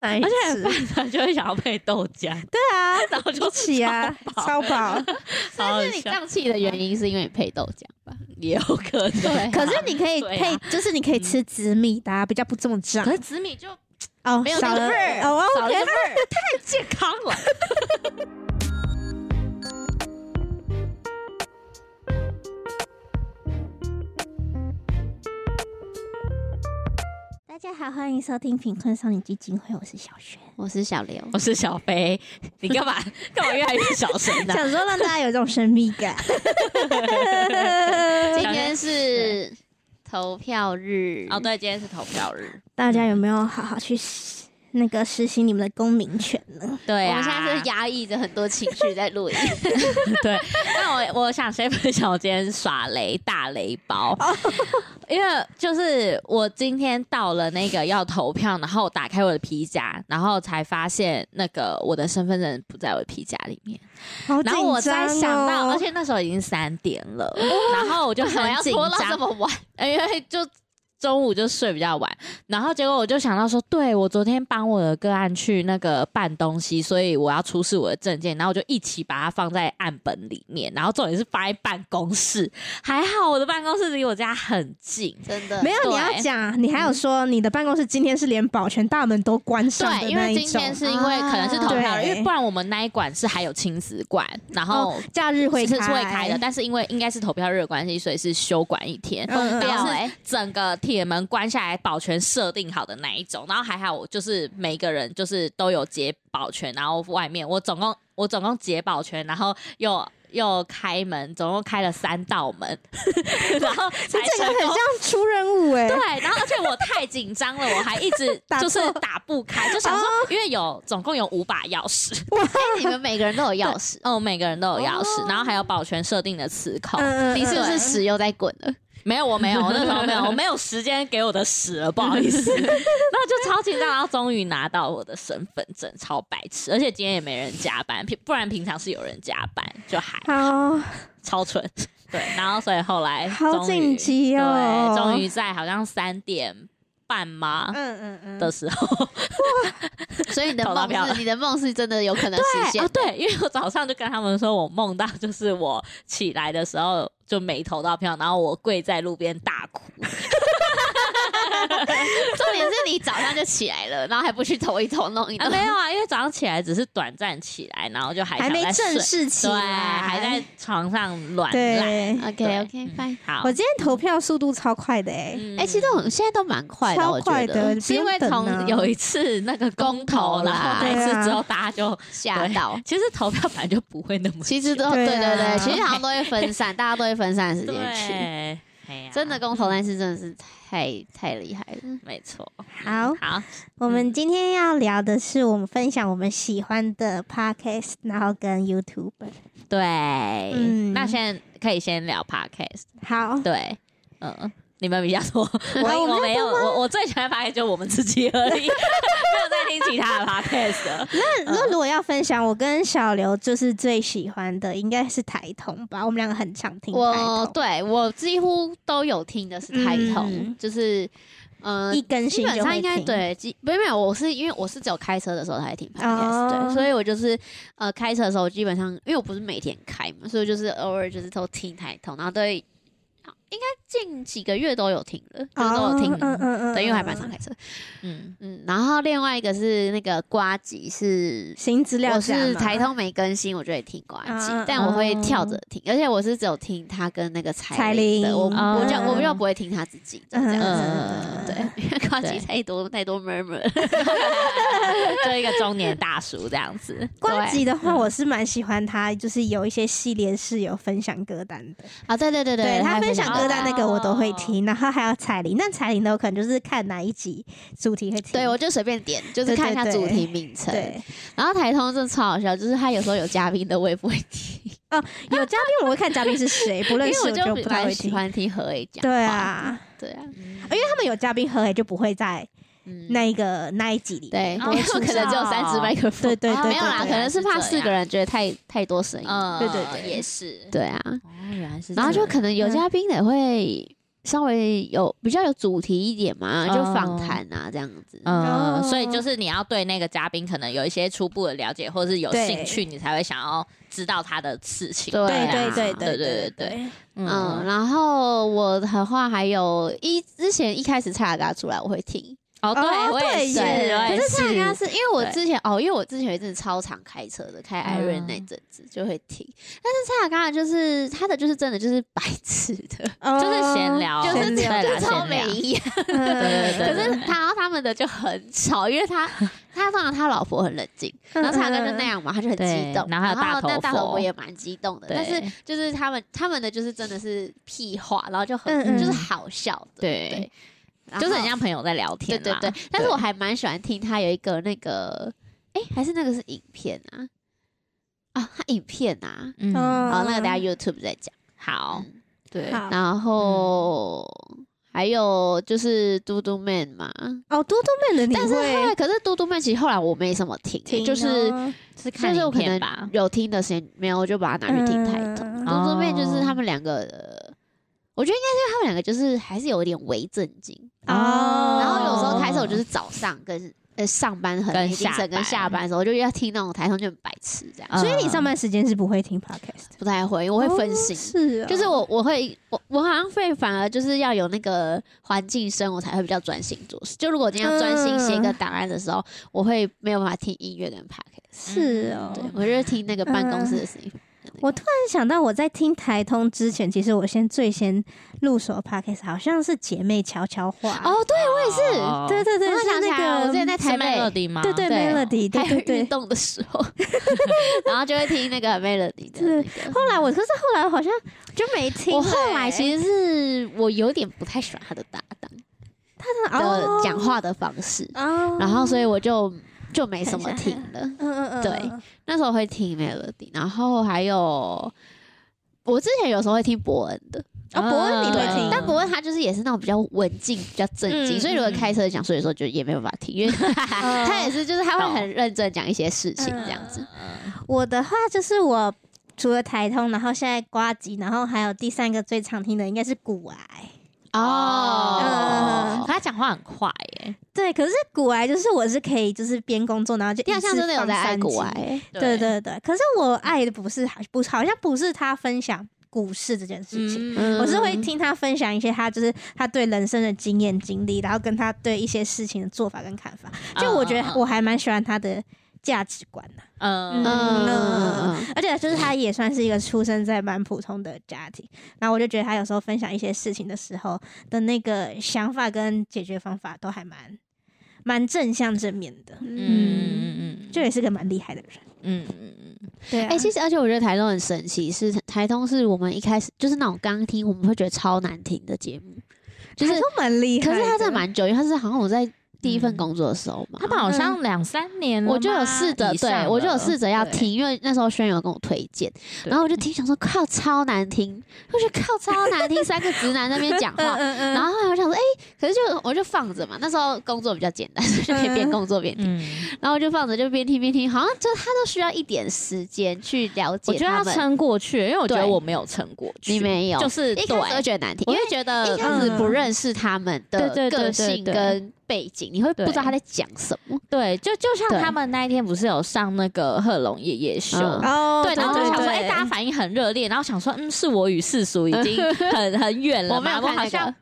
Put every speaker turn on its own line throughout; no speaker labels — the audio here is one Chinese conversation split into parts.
而且
次？
饭团就会想要配豆浆，
对啊，
然后就
起啊，超饱。
但 是你胀气的原因是因为你配豆浆吧？
也有可能。
对
可是你可以配，就是你可以吃紫米的啊，比较不这么胀
可。是紫米就
哦，
没有味儿
哦，OK。
太健康了。
家好，欢迎收听贫困少女基金会，我是小璇。
我是小刘，
我是小飞，你干嘛 干嘛越来越小声呢、
想说让大家有这种神秘感。
今天是投票日
哦，对，今天是投票日。
大家有没有好好去实那个实行你们的公民权呢？
对啊，
我们现在是压抑着很多情绪在录音。
对，那我我想先分享我今天耍雷大雷包，因为就是我今天到了那个要投票，然后打开我的皮夹，然后才发现那个我的身份证不在我的皮夹里面，
好
然后我
紧张
才想到，
哦
而且那时候已经三点了，然后我就很 紧
要拖到这
张，
么晚？
因为就。中午就睡比较晚，然后结果我就想到说，对我昨天帮我的个案去那个办东西，所以我要出示我的证件，然后我就一起把它放在案本里面，然后重点是放在办公室，还好我的办公室离我家很近，
真的。
没有，你要讲，你还有说你的办公室今天是连保全大门都关上的
对，因为
那一种，
今天是因为可能是投票日，因为不然我们那一馆是还有亲子馆，然后
哦假日会
是会开。的，但是因为应该是投票日的关系，所以是休馆一天。
嗯嗯
然后整个铁门关下来，保全设定好的那一种。然后还好，我就是每个人就是都有解保全，然后外面我总共我总共解保全，然后又又开门，总共开了三道门，然后才
这个
成功。
很像出任务哎、
对，然后而且我太紧张了，我还一直 就是打不开，就想说，因为有总共有五把钥匙，
你们每个人都有钥匙，
哦，每个人都有钥匙，然后还有保全设定的磁扣。
嗯
你是不是
对。
屎又在滚了？
没有，我没有，我那时候没有，我没有时间给我的屎了，不好意思。然后就超紧张，然后终于拿到我的身份证，超白痴，而且今天也没人加班，平不然平常是有人加班，就还
好
超蠢。对，然后所以后来
好紧急哦
对，终于在好像三点半吗？
嗯嗯嗯
的时候，
所以你的 梦是你的梦是真的有可能实现。
对，因为我早上就跟他们说，我梦到就是我起来的时候就没投到票，然后我跪在路边大哭。
重点是你早上就起来了，然后还不去投一投弄一
啊，
弄。
没有啊，因为早上起来只是短暂起来，然后就还
还没正式起
对，
来，
还在床上软烂。
对。
OK OK
嗯
fine。
好
我，今天投票速度超快的哎、
嗯
哎、其实都很现在都蛮快的，
超
我觉得
快的，
是因为从有一次那个公投，
啦
那次之后，大家就
吓到。
其实投票本来就不会那么
其实都
对
对对，其实好像都会分散，大家都会分散时间去。真的公投但是真的是太太厉害了。
没错。
好，
好，
我们今天要聊的是我们分享我们喜欢的 podcast，然后跟 YouTube。
对，
嗯
那现在可以先聊 podcast。
好，
对，嗯。你们比较多，我
我
我没有，我我最喜欢的 podcast 就我们自己而已，没有在听其他的 podcast。
那那如果要分享，我跟小刘就是最喜欢的，应该是台通吧？我们两个很常听台
我，对我几乎都有听的是台通，
嗯。
就是呃
一更
基本
新就会
上应该
听。
对，基没有没有，我是因为我是只有开车的时候才听 podcast，、
哦
对，所以我就是呃开车的时候基本上，因为我不是每天开嘛，所以就是偶尔就是都听台通，然后都会应该近几个月都有听了，就是都有听，
哦嗯嗯嗯
对，因为我还蛮
嗯
常开车，
嗯，
嗯，然后另外一个是那个瓜吉是。
新资料
我是台通没更新，我就会听瓜吉，但我会跳着听，而且我是只有听他跟那个
彩
彩铃的，我
嗯。
我就我比较不会听他自己的这样子，
嗯
对，因为 瓜吉太多太多 murmur，
就一个中年大叔这样子。
瓜吉的话，我是蛮喜欢他，就是有一些系列是有分享歌单的。
啊，对对对
对他分享歌单那个我都会
哦
听，然后还有彩铃，但彩铃的我可能就是看哪一集主题会听。
对我就随便点，就是看一下主题名称。
对
然后台通真的超好笑，就是他有时候有嘉宾的我也不会听，哦
有嘉宾我会看嘉宾是谁，不
因
认识
我就
就不太会
蛮喜
听。
欢听何伟讲。
对，啊，
对啊，
因为他们有嘉宾何伟，就不会在
嗯，
那一个那一集里
对，
面。
因为可能只有三支麦克风，
对对对，
没有啦，可能是怕四个人觉得太太多声音。
嗯
对对对
也是。
对啊，
哦，原来是这样。
然后就可能有嘉宾也会稍微有比较有主题一点嘛，就
哦
访谈啊这样子。
嗯，
哦
所以就是你要对那个嘉宾可能有一些初步的了解，或者是有兴趣，你才会想要知道他的事情。
对
对
啊
对对
对对
对
对
对，
嗯，
嗯，
然后我的话还有一之前一开始蔡雅嘎出来我会听，
哦，对
哦
我也是，
可是蔡雅嘎
是
是因为我之前哦，因为我之前有一阵超常开车的，开艾瑞那
嗯。
阵子就会听，但是蔡雅嘎就是他的就是真的就是白痴的，
就是闲聊，
就是就是超没营养。
对
对对
可是他他们的就很吵，因为他 他通常他老婆很冷静，然后蔡雅嘎就那样嘛，他就很激动，
然后还有大头
那大头也蛮激动的，但是就是他们他们的就是真的是屁话，然后就很就是好笑的，
对
对，
就是很像朋友在聊天对。
对对，但是我还蛮喜欢听他有一个那个，哎，还是那个是影片啊。啊，他影片啊，
嗯，
嗯
好，那个大家 YouTube 再讲。
好，
嗯
对，
然后还有就是嘟嘟 man 嘛，
哦，嘟嘟妹的你
但是后来可是嘟嘟 man 其实后来我没什么听就是
哦
是看
就是我可能。有听的时间没有，我就把它拿去听台通。
嗯
嘟嘟 man 就是
哦
他们两个的，我觉得应该是因为他们两个就是还是有点微震惊。
哦
然后有时候开车我就是早上跟呃上班很精跟下班的时候我就要听那种台上就很白痴这样，
所以你上
嗯
班时间是不会听 podcast，
不太会，我会分心。
是啊，
就是我，我会，我我好像会反而就是要有那个环境声，我才会比较专心做事。就如果我今天要专心写一个档案的时候，我会没有办法听音乐跟 podcast。
是哦。
对，我就是听那个办公室的声音。
我突然想到，我在听台通之前，其实我先最先入手的 podcast 好像是姐妹悄悄话。
哦，对我也是，
哦
对对对，
我
是那
想起来了，我之前在台北
Melody 吗？
对对
对
Melody，对。
运动的时候，然后就会听那个 Melody 的那个。
后来我，可是后来好像就没听欸。
我后来其实是我有点不太喜欢他的搭档他的
哦
讲话的方式，
哦，
然后所以我就就没什么听了。
嗯嗯嗯，
对那时候会听 Melody，然后还有我之前有时候会听伯恩的，
哦，伯恩你会听，
但伯恩他就是也是那种比较文静、比较正经，
嗯
所以如果开车讲，所以说就也没有办法听，因为 他也是就是他会很认真讲一些事情这样子。
我的话就是我除了台通，然后现在瓜吉，然后还有第三个最常听的应该是古癌。
哦。
嗯，
他讲话很快耶，
对，可是古癌就是我是可以就是边工作，然后就
你好像真的有在爱
古
癌，
对对。对，可是我爱的不是不好像不是他分享股市这件事情。
嗯。
我是会听他分享一些他就是他对人生的经验经历，然后跟他对一些事情的做法跟看法。就我觉得我还蛮喜欢他的价值观呐，
嗯。
嗯。
嗯，
而且就是他也算是一个出生在蛮普通的家庭，然后我就觉得他有时候分享一些事情的时候的那个想法跟解决方法都还蛮蛮正向正面的，
嗯。嗯嗯
就也是个蛮厉害的人。
嗯嗯嗯，
对啊，
哎、其实而且我觉得台东很神奇，是台东是我们一开始就是那种刚听我们会觉得超难听的节目，就是
蛮厉害，
可是他真的蛮久，因为他是好像我在第一份工作的时候嘛，
他们好像两三年了，
我就有试着，对我就有试着要听，因为那时候轩有跟我推荐，然后我就听，想说靠超难听，我觉得靠超难听，三个直男在那边讲话。然后后来我想说，哎、可是就我就放着嘛，那时候工作比较简单，所以就可以边工作边听。
嗯，
然后我就放着，就边听边听，好像就他都需要一点时间去了解
我觉得
他们。
要撑过去，因为我觉得我没有撑过去，
你没有，
就是
一开始会，觉得难听，
我
因为
会觉得
一开始
嗯。
不认识他们的个性跟背景，你会不知道他在讲什么。
对，就就像他们那一天不是有上那个贺龙夜夜秀。对，然后就想说，哎、
对
大家反应很热烈，然后想说，嗯，是我与世俗已经很很远了
我没
嘛，我
有看那个
好像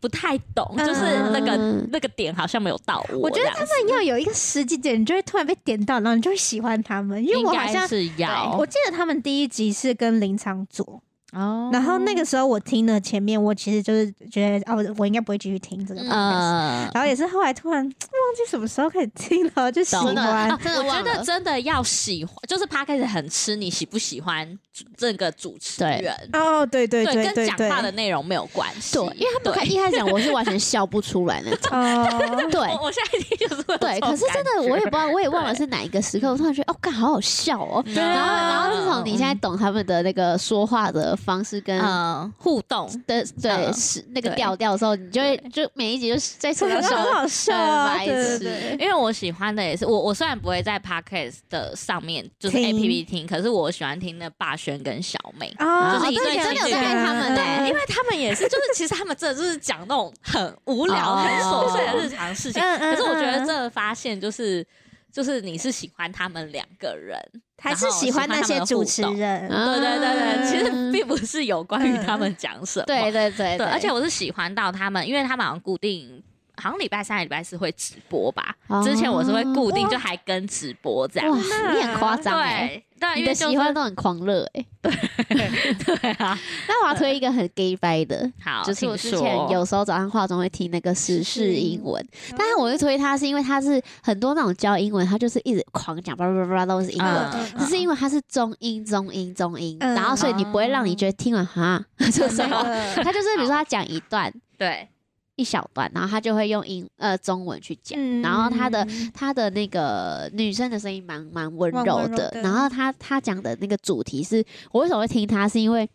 不太懂，
嗯
就是那个、
嗯
那个点好像没有到我。
我觉得他们要有一个时机点，你就会突然被点到，然后你就会喜欢他们。因为我好像
是要
我记得他们第一集是跟林长佐，
哦
然后那个时候我听了前面，我其实就是觉得哦，我应该不会继续听这个 podcast，、
呃，
然后也是后来突然忘记什么时候开始听了，就喜
懂
真的
欢
啊。真的
我觉得真的要喜欢，就是他开始很吃你喜不喜欢这个主持人，
哦，对对对
跟
对对，
讲话的内容没有关系。
对，因为他们
对。
一开始讲，我是完全笑不出来那种。
哦，
对。
我我现在听就是
对，可是真的我也不知道，我也忘了是哪一个时刻，我突然觉得哦，干好好笑哦。
对
然后，
啊
然后自从你现在懂他们的那个说话的方式跟
嗯，互动，
的对
嗯。
是那个调调的时候，你就会就每一集就是在说到
很
笑
好笑啊，
白
对对
痴
对。
因为我喜欢的也是我，我虽然不会在 podcast 的上面就是 A P P 听，可是我喜欢听那霸轩跟小妹。
啊
就是一对
真的有在爱他们
对，
欸
因为他们也是，就是 其实他们真的就是讲那种很无聊、
哦。
很琐碎的日常事情。可是我觉得
嗯。
这个发现就是，就是你是喜欢他们两个人，
还是喜欢那些主持人，
嗯
对对对对，其实并不是有关于他们讲什么。
对对对
对，而且我是喜欢到他们，因为他们好像固定。好像礼拜三、礼拜四会直播吧？
哦
之前我是会固定，就还跟直播这样。
哇，你很夸张哎，
对对，
你的喜欢都很狂热哎。
对 对啊。
那我要推一个很 gay 掰的，
好，
就是我之前有时候早上化妆会听那个时事英文，但是我会推它是因为它是很多那种教英文，它就是一直狂讲叭叭叭叭都是英文。
嗯
可是因为它是中英中英中英，
嗯
然后所以你不会让你觉得听完哈这什么，
嗯
它就是比如说他讲一段
对，
一小段，然后他就会用英呃中文去讲，
嗯
然后他的他的那个女生的声音蛮蛮温柔的，
温柔的
然后他他讲的那个主题是我为什么会听他，是因为。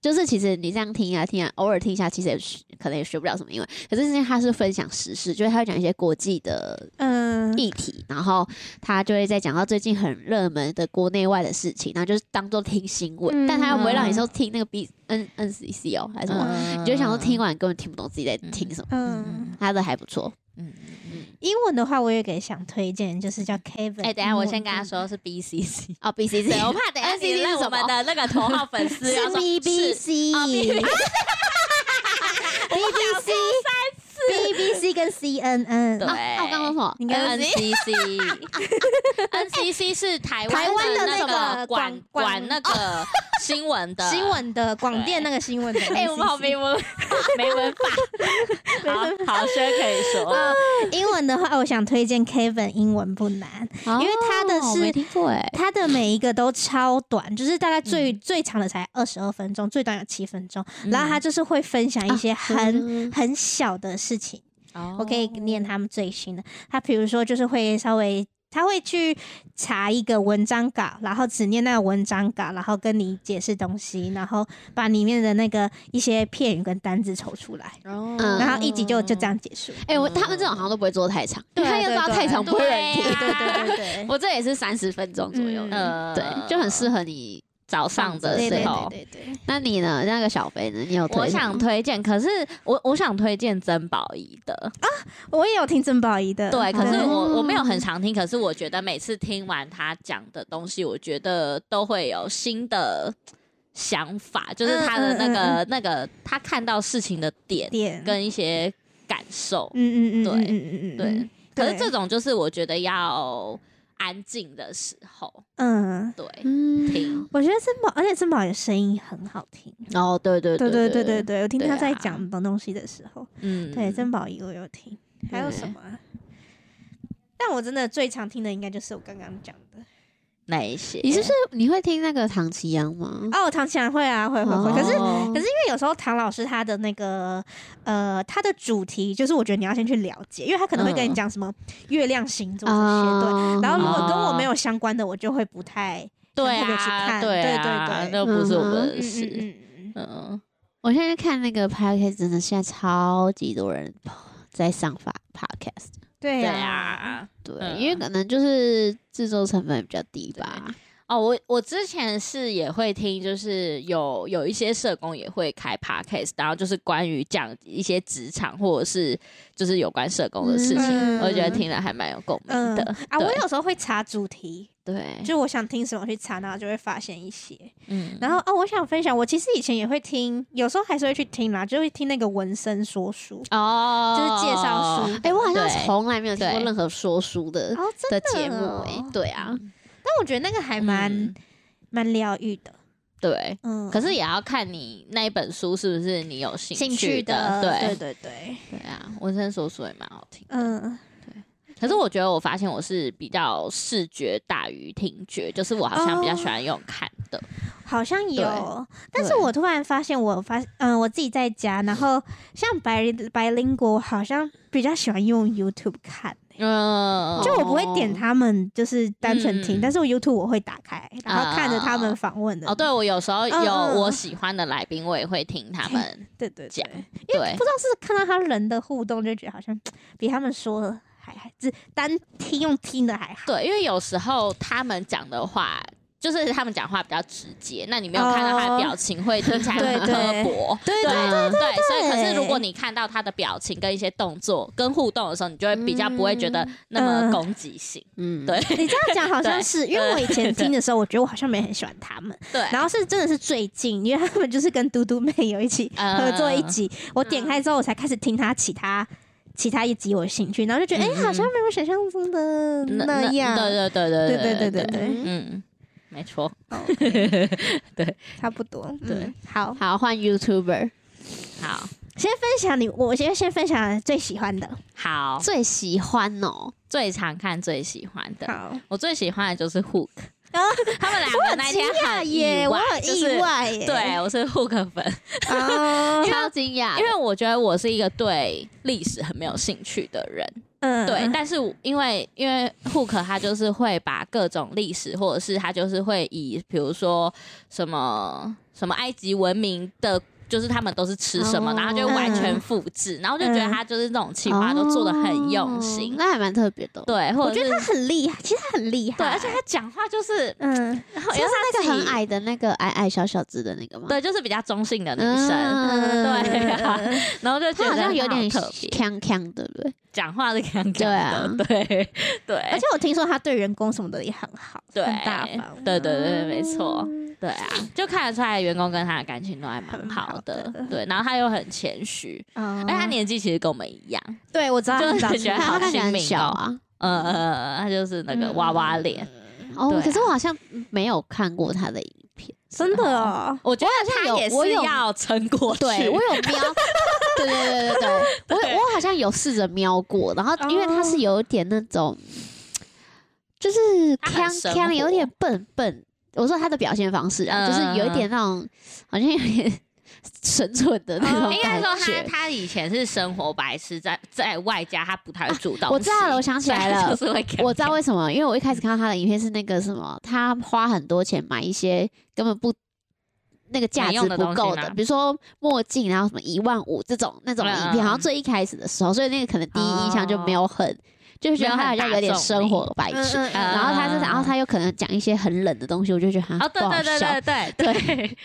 就是其实你这样听啊听啊，偶尔听一下，其实也学可能也学不了什么英文。可是因为他是分享时事，就是他会讲一些国际的
嗯
议题，然后他就会在讲到最近很热门的国内外的事情，然后就是当做听新闻，
嗯
但他又不会让你说听那个 B N N C C 哦还是什么，
嗯
你就想说听完根本听不懂自己在听什么。
嗯，
他的还不错，
嗯，
英文的话，我也给想推荐，就是叫 Kevin。
哎，等下我先跟他，说是 B C C，
哦 B C C，
我怕等下你让我们？的那个头号粉丝要
是。
BBC
B B C B C 跟 C N N，
对，
啊我刚刚说什么？
你刚刚
N C C N C C 是台
台湾的
那
那个
个管
广
管那个新闻的。
新。闻的广电那个新闻的 NCC。
哎，我们好没文 没文法，好好轩可以说，
英文的话，我想推荐 Kevin，英文不难，因为他的是
哦我没听过哎，
他的每一个都超短，就是大概最、
嗯。
最长的才二十二分钟，最短有七分钟。然后他就是会分享一些
啊
很、
嗯
很小的事情，
哦
我可以念他们最新的。他比如说就是会稍微。他会去查一个文章稿，然后只念那个文章稿，然后跟你解释东西，然后把里面的那个一些片语跟单字抽出来，然后一集就就这样结束。
哎，我他们这种好像都不会做太长，因为他要知道太长不会人听。
对
对对对对
我这也是三十分钟左右，
嗯
对，就很适合你
早上的时候。
对对对。
那你呢？那个小飞呢？你有推
我想推荐，可是我我想推荐曾宝仪的啊，
我也有听曾宝仪的，
对，可是我我没有很常听，可是我觉得每次听完他讲的东西，我觉得都会有新的想法，就是他的那个、
嗯嗯
那个他看到事情的点
点
跟一些感受，
嗯嗯嗯，
对
嗯嗯嗯嗯，
对。可是
对
这种就是我觉得要安静的时候。
嗯。
对
嗯。
我觉得珍宝而且珍宝的声音很好听。
哦对对
对
对
对对对我听他在讲东西的时候。
嗯。
对珍宝一我有听。还有什么但我真的最常听的应该就是我刚刚讲的。
哪一些？
你是不是你会听那个唐奇阳吗？
哦，唐奇阳会啊，会会会。可是
哦
可是因为有时候唐老师他的那个呃，他的主题就是我觉得你要先去了解，因为他可能会跟你
嗯
讲什么月亮星座这些，对。
啊
然后如果跟我
哦
没有相关的，我就会不太
对
特别去
啊，
看
对啊，
对对对
那不是我们的事，
嗯嗯嗯
嗯，
我现在看那个 podcast，真的现在超级多人在上发 podcast，
对
呀。
对，
嗯
因为可能就是制作成本比较低吧。
哦，我我之前是也会听，就是有有一些社工也会开 podcast，然后就是关于讲一些职场或者是就是有关社工的事情，
嗯
我觉得听了还蛮有共鸣
嗯
的。
啊，我有时候会查主题，
对，
就我想听什么去查，然后就会发现一些。
嗯，
然后哦，我想分享，我其实以前也会听，有时候还是会去听啦，就会听那个文森说书。
哦，
就是介绍书
哎、我好像从来没有听过任何说书的
哦，
的
的
节目、哎、
哦
对啊，
但我觉得那个还蛮
嗯。
蛮疗愈的。
对。
嗯，
可是也要看你那一本书是不是你有兴
兴
趣
趣的，
对。
对对对，
对啊，文生说书也蛮好听。
嗯，对，
可是我觉得我发现我是比较视觉大于听觉，就是我好像比较喜欢用看的。
好像有，但是我突然发现，我发嗯，我自己在家，然后像白白灵国，好像比较喜欢用 YouTube 看。
嗯，
就我不会点他们，就是单纯听，
嗯。
但是我 YouTube 我会打开，然后看着他们访问的。
哦，对我有时候有我喜欢的来宾，我也会听他们
对对
讲
对，因为不知道是看到他人的互动，就觉得好像比他们说的还还只单听用听的还好。
对，因为有时候他们讲的话。就是他们讲话比较直接，那你没有看到他的表情，会听起来很刻薄。
对
对
对
对，所以可是如果你看到他的表情跟一些动作跟互动的时候，你就会比较不会觉得那么
嗯
攻击性。
嗯，
对。
你这样讲好像是，因为我以前听的时候，我觉得我好像没很喜欢他们，
对，
然后是真的是最近，因为他们就是跟嘟嘟妹有一起
嗯。
合作一集，我点开之后，我才开始听他其他。其他一集我有兴趣，然后就觉得哎、
嗯
好像没有想象中的那样。
对对对对
对对对，对，
嗯，没错，对。
差不多。
对。
嗯，好，
好换 YouTuber
好。
先分享你，我先先分享最喜欢的。
好，
最喜欢哦，
最常看最喜欢的，
好，
我最喜欢的就是 Hook，
啊？
他们两个那天很意
耶，我
外，
很意
就是
外耶。
对，我是 Hook 粉，
哦，
超惊讶，
因为我觉得我是一个对历史很没有兴趣的人，
嗯
对，但是因为因为 Hook 他就是会把各种历史，或者是他就是会以比如说什么什么埃及文明的。就是他们都是吃什么，
哦
然后就完全复制，然后就觉得他就是那种企划都做的很用心，
哦那还蛮特别的哦。
对，或者
我觉得他很厉害，其实他很厉害。
对，而且他讲话就是，
嗯，
然后
就是那个
因为他自己
很矮的那个矮矮小小子的那个嘛？
对，就是比较中性的女
嗯，
生，
嗯
对啊然后就觉
他好像有点
她好特别，
锵锵，对不对？
讲话是锵锵
对
对对，
而且我听说他对员工什么的也很好，
对。
很大方。
对对对，没错，
嗯。
对啊，就看得出来员工跟他的感情都还蛮
好
好的
的，
对，然后他又很谦虚，
嗯
而且他年纪其实跟我们一样，
对我知道，
就是觉得好亲民
啊。
呃呃，他就是那个娃娃脸，
哦可是我好像没有看过他的影片。
真的哦。
我觉得他
有
也是要撑过去，
对我有瞄，对对对对对，我我好像有试着瞄过，然后因为他是有点那种，就是锵锵，有点笨笨。我说他的表现方式啊，
嗯
就是有一点那种，好像有点蠢蠢的那种
应该
感
说他
觉。
他以前是生活白痴，在在外加他不太会煮东西、
我知道了我想起来了。我知道为什么，因为我一开始看到他的影片是那个什么，他花很多钱买一些根本不那个价值不够的，比如说墨镜，然后什么一万五这种那种影片，
嗯。
好像最一开始的时候，所以那个可能第一印象就没有很，就觉得他好像有点生活白痴。
嗯嗯
嗯
然后他是，然后他又可能讲一些很冷的东西，我就觉得他
哦，对
不好
对对
笑。
对对对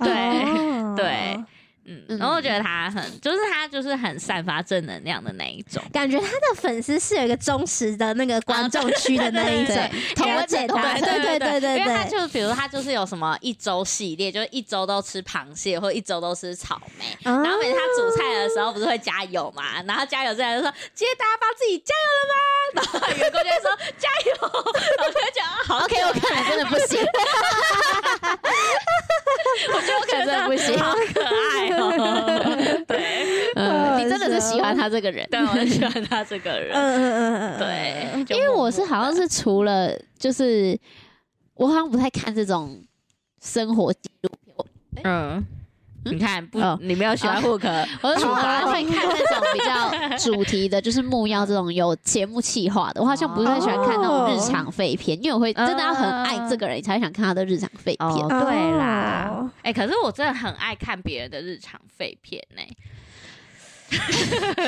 对
哦
对，嗯，
嗯
然后我觉得他很，就是他就是很散发正能量的那一种。
感觉他的粉丝是有一个忠实的那个观众区的那一种
对，
了 解他，
对
对对对对
因为他
对。
就比如他就是有什么一周系列，就是一周都吃螃蟹，或一周都吃草莓。
然
然后每次他煮菜的时候不是会加油嘛，然后加油之前就说：“今天大家帮自己加油了吗？” 然后员工就会说：“加油！”然后我就会觉得啊好
OK，我看你真的不行，
我觉得我可能
真的不行
好可爱哦。对，
嗯，你真的是喜欢他这个人。
对，我很喜欢他这个人。
嗯嗯嗯嗯，
对，
因为我是好像是除了就是我好像不太看这种生活纪录片，
嗯。你看，不
哦，
你没有喜欢 hook，
我是除了
哦
会看那种比较主题的，就是木曜这种有节目企划的，我好像不太喜欢看那种日常废片，因为我会真的要很爱这个人，你才会想看他的日常废片。
哦，对啦。
哦，
哎、可是我真的很爱看别人的日常废片呢、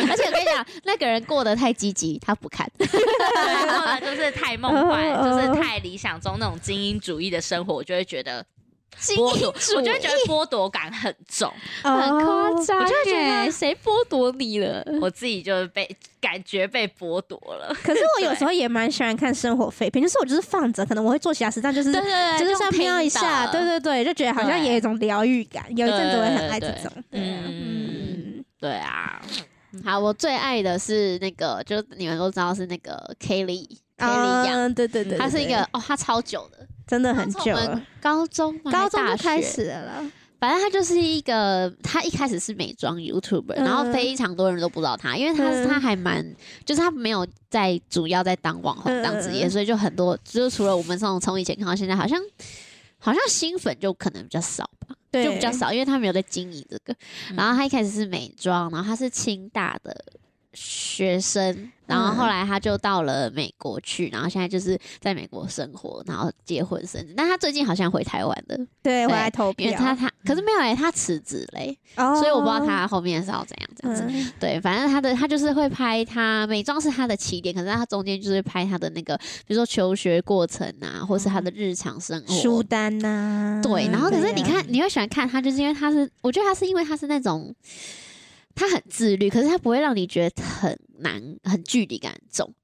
而且我跟你讲，那个人过得太积极，他不看。
对，或者就是太梦幻，
哦
就是太理想中那种精英主义的生活，我就会觉得
精
剥夺，我就会觉得剥夺感很重。
很夸张，
我就会觉得
谁剥夺你了？
我自己就是被感觉被剥夺了。
可是我有时候也蛮喜欢看生活废片，就是我就是放着，可能我会做其他事，但就是
对对对，
就是要
用听
瞄一下，对对对，就觉得好像也有一种疗愈感。有一阵子我也很爱这种，对啊
嗯
嗯，
对啊，
好，我最爱的是那个，就你们都知道是那个 Kelly Kelly 杨，
嗯，对对对，
他是一个哦，他超久的，
真的很久了，
高中吗？
高中就开
学？
始了。啦。
反正他就是一个，他一开始是美妆 YouTuber，、
嗯。
然后非常多人都不知道他，因为他、
嗯。
他还蛮，就是他没有在主要在当网红、
嗯
当职业，所以就很多，就是除了我们这种从以前看到现在，好像好像新粉就可能比较少吧，
对，
就比较少，因为他没有在经营这个。
嗯。
然后他一开始是美妆，然后他是清大的学生，然后后来他就到了美国去，然后现在就是在美国生活，然后结婚生子。但他最近好像回台湾了，
对，回来投票，
因为他他可是没有哎、他辞职嘞，
哦。
所以我不知道他后面是要怎样这样子。
嗯。
对，反正他的他就是会拍他美妆是他的起点，可是他中间就是拍他的那个，比如说求学过程啊，或是他的日常生活。
书单呐，
对，然后可是你看，你会喜欢看他，就是因为他是，我觉得他是因为他是那种，他很自律，可是他不会让你觉得很难、很距离感重，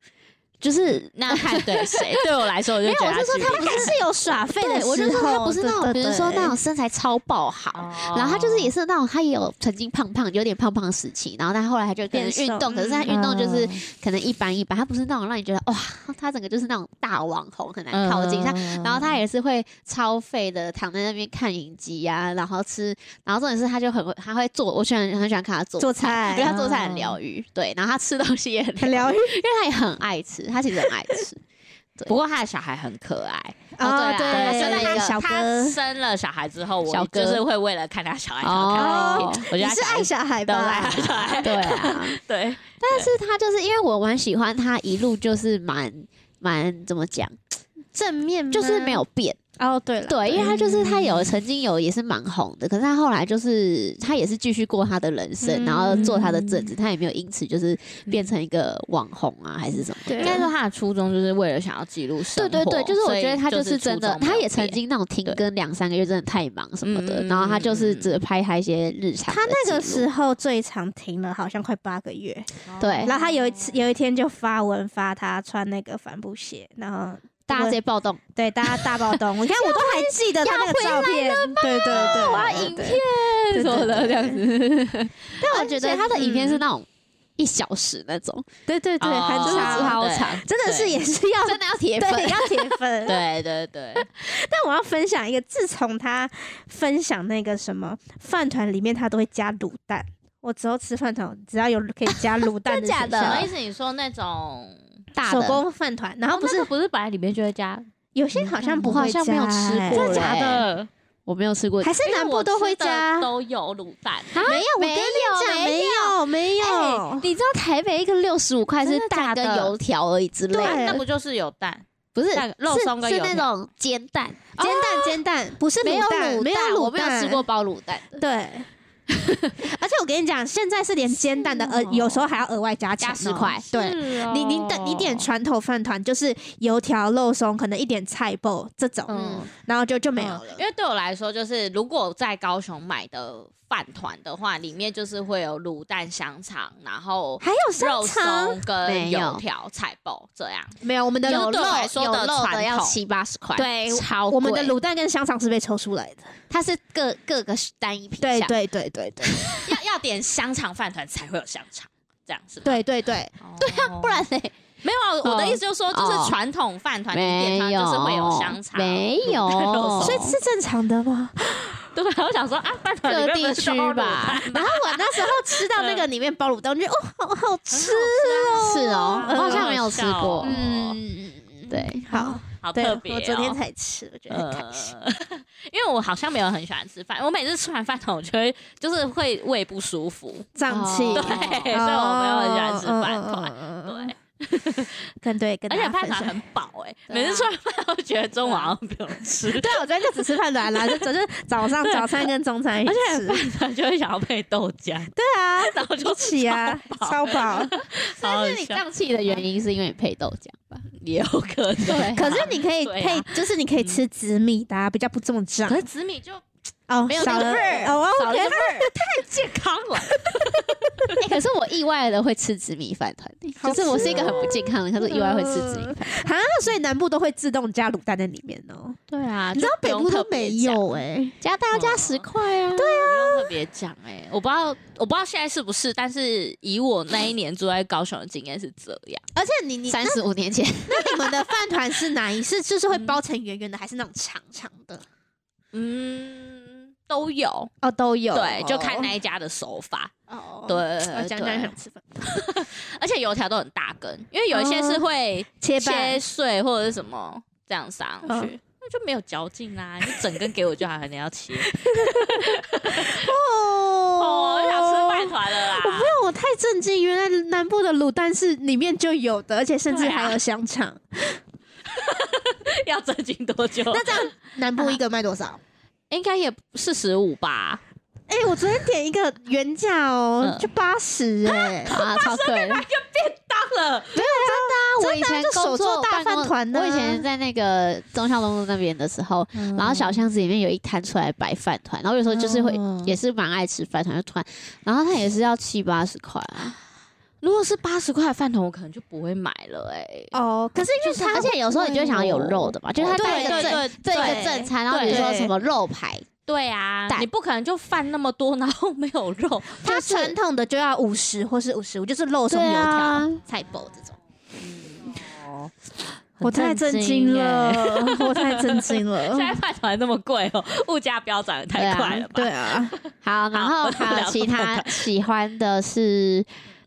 就是
那看对谁？对我来说，我就
我是说他
应该是有耍废
我就说他不是那种，
对
比如说那种身材超爆好，
哦
然后他就是也是那种，他也有曾经胖胖，有点胖胖的时期，然后但后来他就
变成
运动，可是他
嗯
运动就是可能一般一般，他不是那种让你觉得哇，他整个就是那种大网红，很难靠近他。
嗯
然后他也是会超废的躺在那边看影集啊，然后吃，然后重点是他就很会，他会做，我喜欢很喜欢看他做
做
菜，因为
菜
他做菜很疗愈，对，然后他吃东西也很
很疗愈
因为他也很爱吃，他其实很爱吃，
不过他的小孩很可爱，
哦对啊
对，
生了一个
小
他，生了小孩之后，我就是会为了看他小孩才要看他影片。我觉得是
爱小孩吧？
他小孩，
对啊，
对，
但是他就是因为我蛮喜欢他一路就是蛮蛮怎么讲，
正面
就是没有变。
哦，对了，
对，因为他就是他有曾经有也是蛮红的，可是他后来就是他也是继续过他的人生，
嗯
然后做他的正职，他也没有因此就是变成一个网红啊，还是什么。
对
应该说他的初衷就是为了想要记录生活。
对对对，就是我觉得他就是真的，他也曾经那种停更两三个月，真的太忙什么的，
嗯
然后他就是只拍他一些日常
他那个时候最长停了，好像快八个月。
对
然后他有一次有一天就发文发他穿那个帆布鞋，然后
大家直接暴动，
对大家大暴动。你看我都还记得他那个照片，对对对，
我要影片
对
什么的这样子。但我觉得他的影片是
嗯
那种一小时那种，
对对对，很
哦
就是超长，
真的是也是要
真的要铁粉。
要铁粉。
对对对，
但我要分享一个，自从他分享那个什么饭团里面，他都会加卤蛋。我之后吃饭团，只要有可以加卤蛋
真假的
什么意思？你说那种，
手
大的
工饭团，然后不是、
哦那个不是本来里面就会加，
有些好像不会加、
好像没有吃
欸
过
真的假的？
我没有吃过，
还是南部都会加？
都有卤蛋，
没有，我跟
没
你讲，
有
没有，没有。
哎，你知道台北一个六十五块是蛋跟油条而已之类的，
那不就是有蛋？
不是
蛋肉
是是那
松跟油条
种煎蛋，
煎蛋，煎蛋不是
没有
卤蛋，没有
蛋，我没有吃过。包卤蛋的。
对，而且我跟你讲，现在是连煎蛋的，呃，有时候还要额外加
加10块。
对，
哦。
你你等你点传统饭团，就是油条、肉松，可能一点菜包这种，
嗯。
然后就就没有了。
因为对我来说，就是如果在高雄买的饭团的话，里面就是会有卤蛋、香肠，然后
还有香
肉松跟油条、菜包这样。
没有？我们的
有
卤
对说
有
的
肉的要七八十块，
对
超
我们的
贵
卤蛋跟香肠是被抽出来的。
它是各各个单一品项，
对对对对对
要要点香肠饭团才会有香肠，这样是吧？
对对对，
对啊，
不然嘞
没有啊。我的意思就是说，就是
哦
传统饭团里面
没有，
它就是会有香肠，
没有
所以是正常的吗？
对吧？我想说啊，饭团
各地区吧
然后我那时候吃到那个里面包卤蛋，我觉得哦，好好吃哦。
是哦，我好像没有吃过。
嗯
嗯，对，
好，
好特别、哦。
我昨天才吃，我觉得很开心。
呃，因为我好像没有很喜欢吃饭，我每次吃完饭团，我就会就是会胃不舒服，
胀气，
哦
对，所以我没有很喜欢吃饭团。
团
对，
跟对跟
而且饭团很饱 哎、每次吃完饭都觉得中午好像不用吃，
对，我昨天就只吃饭团啦，就就是早上早餐跟中餐一起
而且
吃。
饭团就会想要配豆浆，
对啊，
然后就
起啊，超饱。
但是你胀气的原因是因为你配豆浆吧？
也有可能。
对
可是你可以配，就是你可以吃紫米的啊，比较不这么胀
可。是紫米就
哦，
没有
少了
那个味儿少了味儿，太
健康了，
哎，可是我意外的会吃紫米饭团，
好
就是我是一个很不健康的，可是意外会吃紫米饭。
啊，所以南部都会自动加卤蛋在里面哦。
对啊
你知道北部都没有哎，
加蛋要加十块啊。对，
不用特别讲哎，我不知道我不知道现在是不是，但是以我那一年住在高雄的经验是这样。
而且你你
三十五年前，
那你们的饭团是哪一是就是会 包成圆圆的，还是那种长长的？
嗯，都有，
哦，都有。
对，就看那一家的手法。
哦，
对，
我讲讲想吃饭，
而且油条都很大根，因为有一些是会
切
切碎或者是什么这样上去，
嗯
那就没有嚼劲啦。你整根给我就好，可能要切。
哦
哦，我想吃饭团了啦。
我太震惊，原来南部的卤蛋是里面就有的，而且甚至还有香肠。
要震惊多久？
那这样南部一个卖多少？
应该也四十五吧。
哎、我昨天点一个原价哦，
嗯。
就八十哎，
啊，超贵。的。
当了。
对啊真的，我以前
就手
工作
做大饭团的
我以前在那个中孝东路那边的时候，然后小巷子里面有一摊出来摆饭团，然后有时候就是会、
嗯。
也是蛮爱吃饭团，就突然，然后它也是要七八十块啊，
如果是八十块的饭团，我可能就不会买了哎、
哦，可是因为它
而且有时候你就会想要有肉的嘛，就是它带一个正
对对
这一
对
个正餐，然后比如说什么肉排，
对啊，你不可能就饭那么多，然后没有肉。
它传统的就要五十或是五十五，就是肉松
对
油条、
啊，
菜包这种。
哦，
我太震惊了，我太震惊了
现。在饭团那么贵哦，物价飙涨得太快了吧？
对啊，
好，然后
好
还有其他喜欢的是。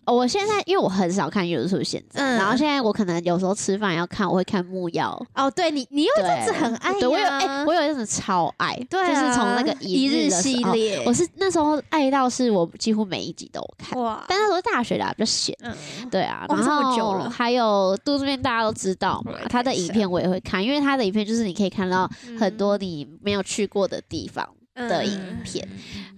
哦我现在因为我很少看 YouTube，现在，
嗯。
然后现在我可能有时候吃饭要看，我会看木曜，
哦，对你，你又一阵子很爱呀，
对我有哎、我有一阵子超爱，
对啊
就是从那个
一日
日的时候，
系列，
我是那时候爱到是我几乎每一集都有看，
哇，
但那时候大学啦比较闲，
嗯，
对啊，然
哇这么久
后
了
还有肚子面大家都知道嘛
我来，
他的
一下
影片我也会看，因为他的影片就是你可以看到
嗯。
很多你没有去过的地方的影
嗯
片，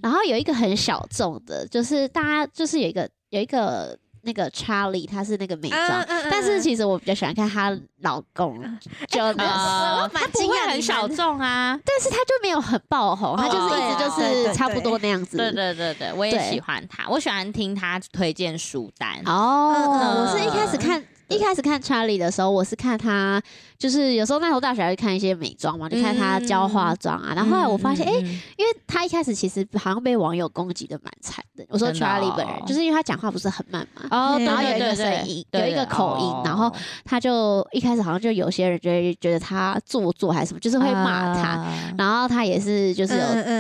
然后有一个很小众的，就是大家就是有一个有一个那个查理，他是那个美妆。
嗯嗯嗯
但是其实我比较喜欢看她老公，就那
呃，
蛮
它不会很
惊讶你
小众啊。
但是他就没有很爆红，他就是一直就是差不多那样子。
对对对对，我也喜欢他，我喜欢听他推荐书单。
哦，我是一开始看。一开始看查理的时候，我是看他，就是有时候那时候大学还会看一些美妆嘛，就看他教化妆啊。然后后来我发现，哎、因为他一开始其实好像被网友攻击的蛮惨的。我说 Charlie 本人，就是因为他讲话不是很慢嘛，
哦，
然后有一
个声音有一个口音
哦。
然后他就一开始好像就有些人觉得觉得他做作还是什么，就是会骂他。
啊。
然后他也是就是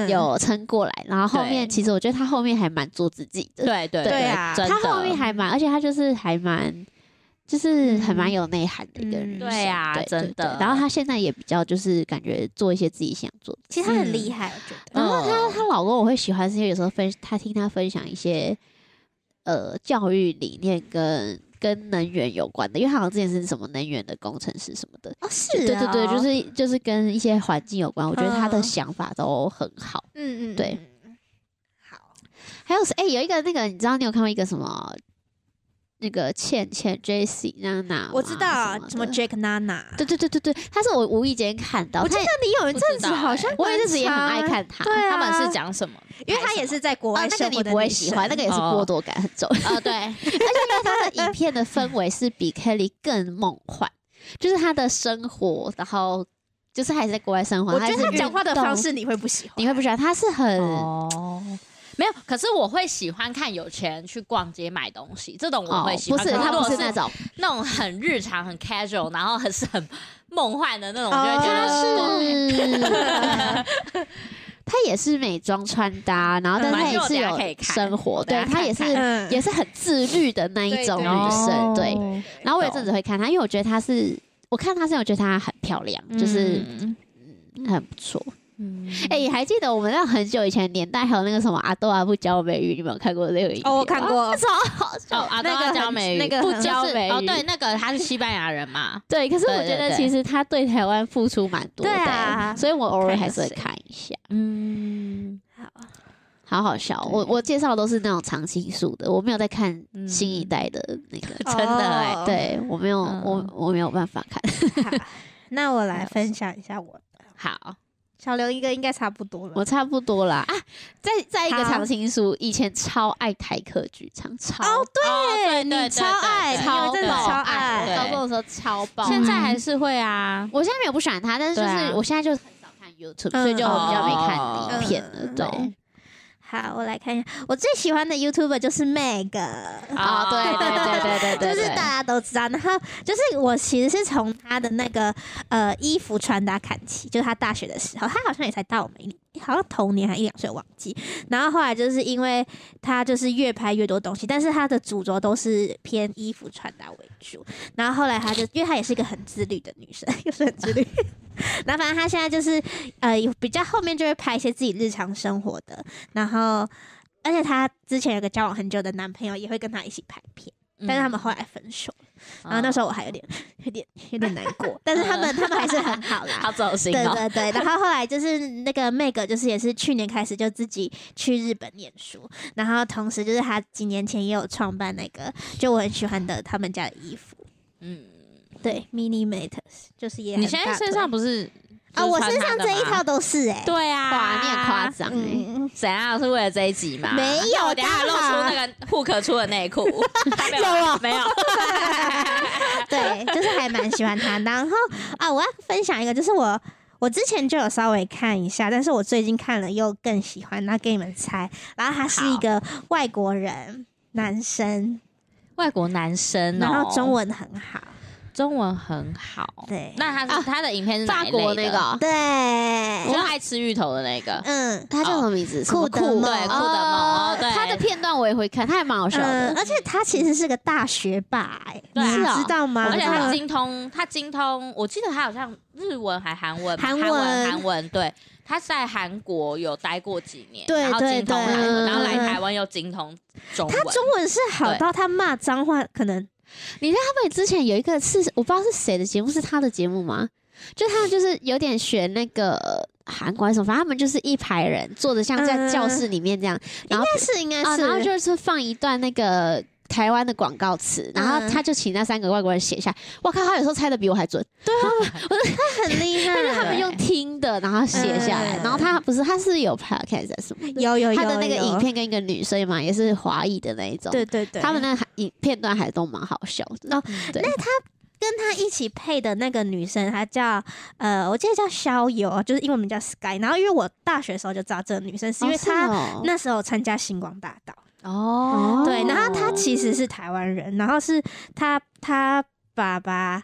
有、有撑过来，然后后面其实我觉得他后面还蛮做自己的，
对对
对啊
他后面还蛮，而且他就是还蛮，就是还蛮有内涵的一个人
嗯。
对啊
对
真的
对对然后他现在也比较就是感觉做一些自己想做的。
其实他很厉害，我觉得。
然后她
嗯
她老公我会喜欢，是因为有时候分他听他分享一些呃教育理念跟跟能源有关的，因为他好像之前是什么能源的工程师什么的。
哦，是
对对对，
哦
就是就是跟一些环境有关，我觉得他的
嗯
想法都很好。
嗯嗯，
对
嗯。好，
还有是哎、有一个那个，你知道你有看过一个什么？那个倩倩 J C 娜娜，
我知道啊什么
的
Jake Nana，
对对对对对，他是我无意间看到，
我记得你有一阵子好像
我有一阵子也很爱，看他，
对啊
他们是讲什么？
因为他也是在国
哦
外，
那个你不会喜欢，那个也是剥夺感很重。
哦，对，
而且因为他的影片的氛围是比 Kelly 更梦幻，就是他的生活，然后就是还是在国外生活。
我觉得他讲话的方式你会不喜欢，
你会不喜欢，他是很、
哦。没有，可是我会喜欢看有钱人去逛街买东西，这种我
哦
会，喜欢。
不是他不是那种，
那种很日常、很 casual，然后很是很梦幻的那种，
哦
我就会觉得
他是。他也是美妆穿搭，然后但是他也是有生活，对他也是也是很自律的那一种女生，对。
哦
然后我有阵子会看她，因为我觉得她是，我看她是我觉得她很漂亮，就是
嗯
很不错。
嗯。
哎、还记得我们那很久以前年代，还有那个什么阿豆阿不教美语，你没有看过那个影片？
哦，我看，过，
超好笑。
哦，阿
那个
都要教
很
美语，
那个很
就是哦，
教美语
对，那个他是西班牙人嘛，
对，可是我觉得其实他对台湾付出蛮多的、所以我偶尔还是会
看
看一下，
嗯，
好，
好好笑。我我介绍都是那种常青树的，我没有在看
嗯。
新一代的那个，
真的哎
哦
对我没有，
嗯。
我我没有办法看。
那我来分享一下我的，
好，
小刘一个应该差不多了。
我差不多啦。啊，再再一个
好。
常青树，以前超爱台客剧场，超
哦，对，你超爱，
对
你有一阵子
爆
超
对
爱，
高中的时候超爆。
现在还是会啊，
我现在没有不喜欢他，但是就是我现在就很少看 YouTube，、
嗯
所以就比较没看
哦
影片了。
嗯
对，
懂
好，我来看一下，我最喜欢的 YouTuber 就是 Meg。
哦，对对对对对对，
就是大家都知道，然后就是我其实是从他的那个呃衣服穿搭看起，就是他大学的时候，他好像也才大我们一年，好像同年还一两岁，我忘记。然后后来就是因为他就是越拍越多东西，但是他的主轴都是偏衣服穿搭为主。然后后来他就因为她也是一个很自律的女生，又是很自律。然后反正她现在就是呃有比较后面就会拍一些自己日常生活的，然后而且她之前有个交往很久的男朋友，也会跟她一起拍片，但是他们后来分手了。然后那时候我还有点、有点、有点难过，但是他们他们还是很好啦。
好走心哦。
对对对，然后后来就是那个 Meg，就是也是去年开始就自己去日本念书，然后同时就是他几年前也有创办那个就我很喜欢的他们家的衣服，
嗯，
对 Mini Matters，就是也很
你现在身上不是
啊，我身上这一套
都
都是哎、
对啊，
哇，你很夸张
怎样是为了这一集吗？
没有
那我等一下露出那个护壳出的内裤，没有
有啊。
没有？
对，就是还蛮喜欢他。然后啊，我要分享一个，就是我我之前就有稍微看一下，但是我最近看了又更喜欢，那给你们猜。然后他是一个外国人男生，
外国男生哦，
然后中文很好，
中文很好。
对。
那他是
啊
他的影片是哪
法
一类的？
国那个，哦，
对，
就爱吃芋头的那个。
嗯。
他叫什么名字？
酷的梦
对酷的猫哦对。
他的片段我也会看，他还蛮好笑
嗯，
的。
而且他其实是个大学霸、哎，你知道吗？
而且他
嗯
精通，他精通，我记得他好像日文还韩文吧，
韩
韩文
文
韩文，对，他在韩国有待过几年，
对
然后精通韩文，
对
然后来
嗯
台湾又精通中文，
他中文是好到他骂脏话，可能
你知道他们之前有一个是我不知道是谁的节目，是他的节目吗？就他们就是有点学那个韩国还是什么，反正他们就是一排人坐着像在
嗯
教室里面这样，然后
应该是应该
啊，
是，
然后就是放一段那个。台湾的广告词，然后
嗯
他就请那三个外国人写下来。我靠，他有时候猜的比我还准，对啊，我
他很厉害，
但是他们用听的，然后写下来。
嗯
然后他不是，他是有 podcast？
有有有
他的那个影片跟一个女生嘛，也是华裔的那一种。
对对对，
他们那个影片段还都蛮好笑的。
哦
对，
跟他一起配的那个女生，她叫呃，我记得叫逍遥，就是英文名叫 Sky。然后因为我大学的时候就知道这个女生，是因为
哦
她
哦
那时候参加星光大道，
哦
对，然后他其实是台湾人，然后是他他爸爸。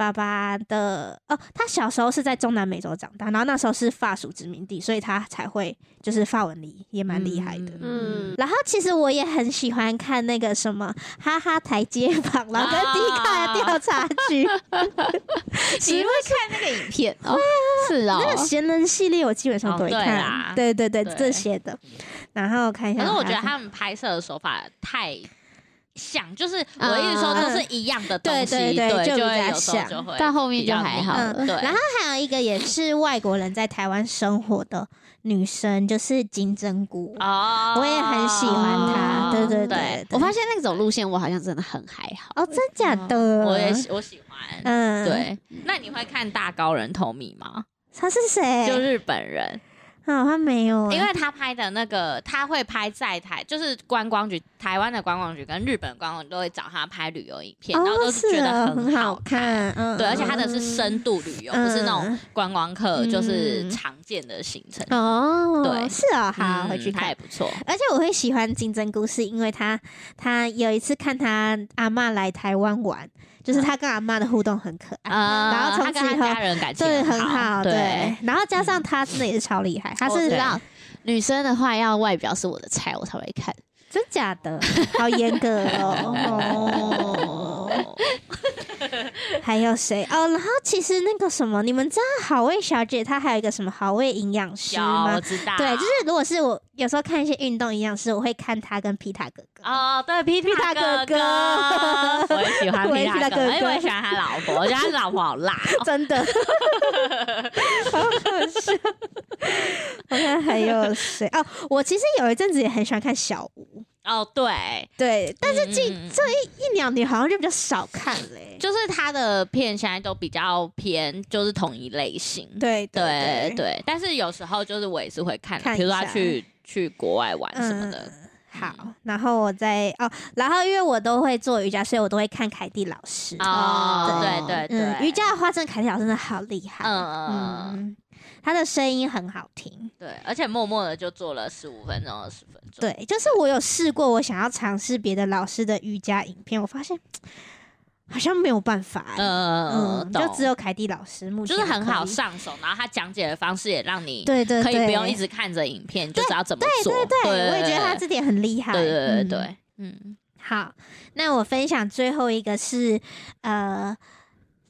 爸爸的哦，他小时候是在中南美洲长大，然后那时候是法属殖民地，所以他才会就是法文里也蛮厉害的。
嗯
然后其实我也很喜欢看那个什么哈哈台街坊，然后跟迪卡的调查局，
你会看那个影片哦？是哦，
那个闲人系列我基本上都会
哦对
看，
啦
对对对
对
这些的。然后看一下，
可是我觉得他们拍摄的手法太像，就是我的意思说都是一样的东西，
对对对就比较
就会有时候
像
就会
到后面就还好了。
嗯
对，
然后还有一个也是外国人在台湾生活的女生，就是金针菇。
哦
我也很喜欢她对对对
我发现那种路线我好像真的很还好。
哦，真假的？
我也喜我喜欢。
嗯，，
对，那你会看大高人透米吗？
他是谁？
就日本人，
好像没有欸，
因为他拍的那个，他会拍在台，就是观光局，台湾的观光局跟日本观光局都会找他拍旅游影片，然后
哦
都是觉得
哦很
好
看，嗯，
对，而且他的是
嗯
深度旅游，
嗯
不是那种观光客，
嗯
就是常见的行程。
哦，
对
是哦，好，
嗯
回去看
也。不错。
而且我会喜欢金针菇，是因为他他有一次看他阿嬷来台湾玩，就是他跟阿妈的互动很可爱，
啊
然后从此以后
家人感情
对，很
好，
好，对。然后加上他真的也是超厉害，他是
我知道女生的话要外表是我的菜，我才会看。
真假的，好严格哦。哦
哦，
还有谁哦？然后其实那个什么，你们知道好味小姐她还有一个什么好味营养师
有
吗
我？知道，
对，就是如果是我有时候看一些运动营养师，我会看他跟皮塔哥哥。
哦，对，皮
皮塔
塔
哥哥
哥，我也喜欢皮塔哥哥，
皮塔哥哥
因为我也喜欢他老婆，我觉得他老婆好辣哦。
真的，好好笑。我看还有谁哦？我其实有一阵子也很喜欢看小吴，
哦，对，
对，但是近
嗯
这一一两年好像就比较少看嘞。
就是他的片现在都比较偏，就是同一类型。
对
对对，但是有时候就是我也是会看，
看
比如说他去去国外玩什么的。
嗯好，然后我再哦，然后因为我都会做瑜伽，所以我都会看凯蒂老师。
哦，
对
对对
嗯，瑜伽的话，真的凯蒂老师真的好厉害。
嗯，嗯，
他的声音很好听。
对，而且默默的就做了十五分钟、二十分钟。
对，就是我有试过，我想要尝试别的老师的瑜伽影片，我发现好像没有办法、欸。
嗯，
就只有凯蒂老师目前
就是很好。上手，然后他讲解的方式也让你
对对对，
可以不用一直看着影片，就知道怎么做。
对对对，我也觉得他这点很厉害。
对对对
嗯
对，嗯，
好，那我分享最后一个是，呃，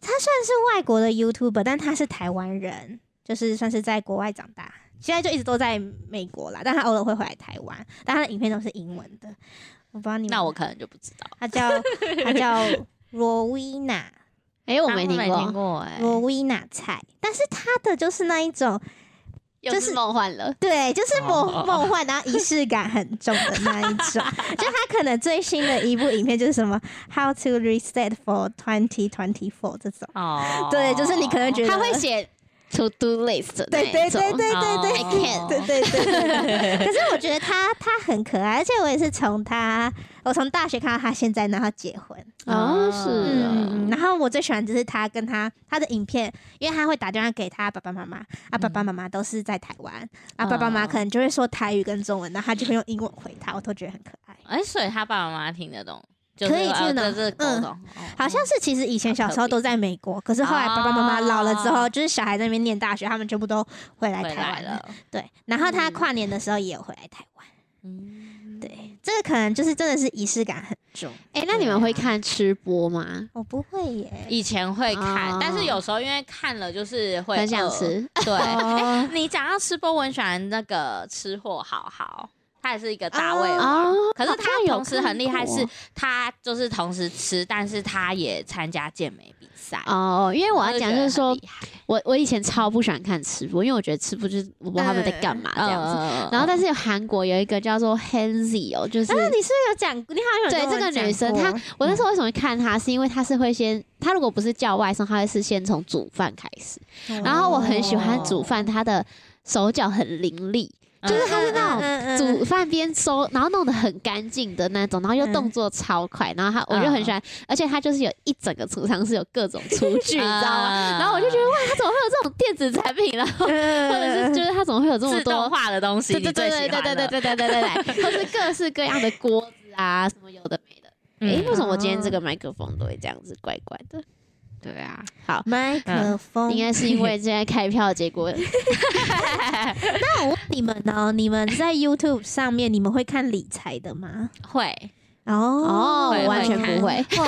他算是外国的 YouTuber，但他是台湾人，就是算是在国外长大现在就一直都在美国啦，但他偶尔会回来台湾，但他的影片都是英文的。我不知道你们，
那我可能就不知道。
他叫 他叫罗威娜，
哎，我没听过，
罗威娜菜，但是他的就是那一种，就是
是梦幻了。
对，就是梦
哦
梦幻，然后仪式感很重的那一种。就他可能最新的一部影片就是什么 How to Reset for Twenty Twenty Four 这种，
哦，
对，就是你可能觉得
他会写 to do list
对对对对对对。
I can
对对对。对对。可是我觉得他他很可爱，而且我也是从他，我从大学看到他现在，然后结婚。
哦，是
嗯，
啊，
然后我最喜欢就是他跟他他的影片，因为他会打电话给他爸爸妈妈，啊，爸爸妈妈都是在台湾，啊，爸爸妈妈可能就会说台语跟中文，然后他就会用英文回他，我都觉得很可爱。
哎、所以他爸爸妈妈听得懂，就是
可以听得懂
呃这是沟
嗯好像是其实以前小时候都在美国，可是后来爸爸妈妈老了之后，就是小孩在那边念大学，他们全部都回来台湾了。
了。
对，然后他跨年的时候也有回来台湾。
嗯，
对，这个可能就是真的是仪式感很重。
哎，那你们会看吃播吗？
我不会耶，
以前会看，
哦
但是有时候因为看了就是会
很想。吃，
对，
哦
你讲到吃播，我很喜欢那个吃货好好，他也是一个大胃
哦
王。
哦，
可是他同时很厉害，是他就是同时吃，但是他也参加健美比赛。
哦，因为我要讲就是说
我
我我以前超不喜欢看吃播，因为我觉得吃播就是我不知道他们在干嘛这样子。
嗯
然后，但是有韩国有一个叫做 Hanzy 哦，就是
啊，你是不是有讲？你好像有
对这个女生，她我那时候为什么会看她，是因为她是会先，她如果不是叫外送，她会是先从煮饭开始。然后我很喜欢煮饭，她的手脚很伶俐，就是他是那种
种
煮饭边收，然后弄得很干净的那种，然后又
嗯
动作超快，然后他我就很喜欢，而且他就是有一整个储藏室有各种厨具，你知道吗？然后我就觉得哇，他怎么会有这种电子产品？然后或者是就是他怎么会有这么多？
化的东西，
对对对对对对对对对对对对，或是各式各样的锅子啊，什么有的没的。
嗯
诶，为什么我今天这个麦克风都会这样子怪怪的？
对啊，
好，
麦克风。
应该是因为现在开票的结果。
那我问你们呢？你们在 YouTube 上面，你们会看理财的吗？
会
哦
完全不会
会